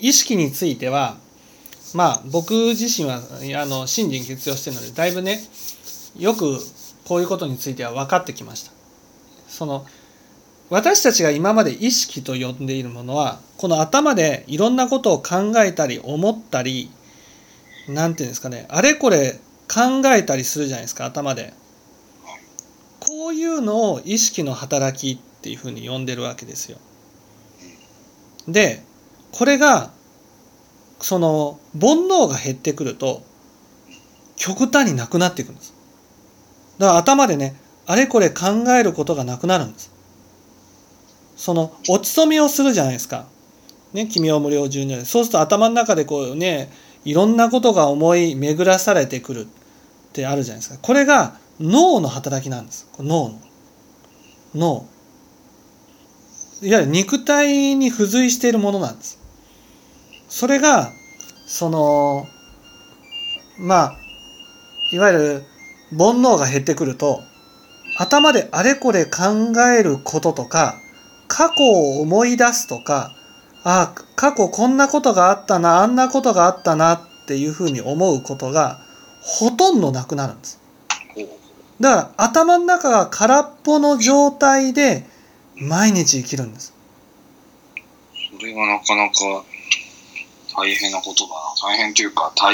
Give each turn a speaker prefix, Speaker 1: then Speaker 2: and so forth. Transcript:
Speaker 1: 意識についてはまあ僕自身はあの信心欠用してるのでだいぶねよくこういうことについては分かってきました。その私たちが今まで意識と呼んでいるものはこの頭でいろんなことを考えたり思ったりなんていうんですかねあれこれ考えたりするじゃないですか頭で。こういうのを意識の働きっていうふうに呼んでるわけですよ。でこれがその煩悩が減ってくると極端になくなっていくんです。だから頭でねあれこれ考えることがなくなるんです。その落ち染みをするじゃないですか。ね奇妙無料十二そうすると頭の中でこうねいろんなことが思い巡らされてくるってあるじゃないですか。これが脳の働きなんです。脳の。脳。いわゆる肉体に付随しているものなんです。それがそのまあいわゆる煩悩が減ってくると頭であれこれ考えることとか過去を思い出すとかああ過去こんなことがあったなあんなことがあったなっていうふうに思うことがほとんどなくなるんです。だから頭の中が空っぽの状態で毎日生きるんです。
Speaker 2: それがなかなか大変なことだな。大変というか、大